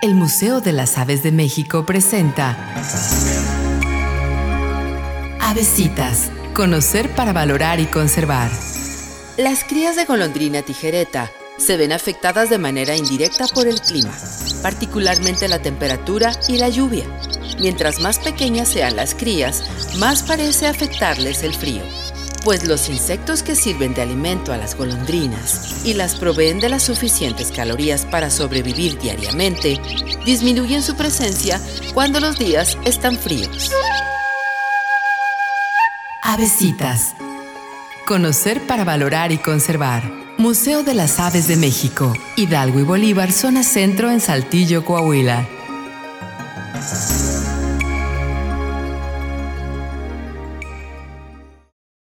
El Museo de las Aves de México presenta Avesitas, conocer para valorar y conservar. Las crías de golondrina tijereta se ven afectadas de manera indirecta por el clima, particularmente la temperatura y la lluvia. Mientras más pequeñas sean las crías, más parece afectarles el frío pues los insectos que sirven de alimento a las golondrinas y las proveen de las suficientes calorías para sobrevivir diariamente, disminuyen su presencia cuando los días están fríos. Avesitas. Conocer para valorar y conservar. Museo de las Aves de México, Hidalgo y Bolívar, zona centro en Saltillo, Coahuila.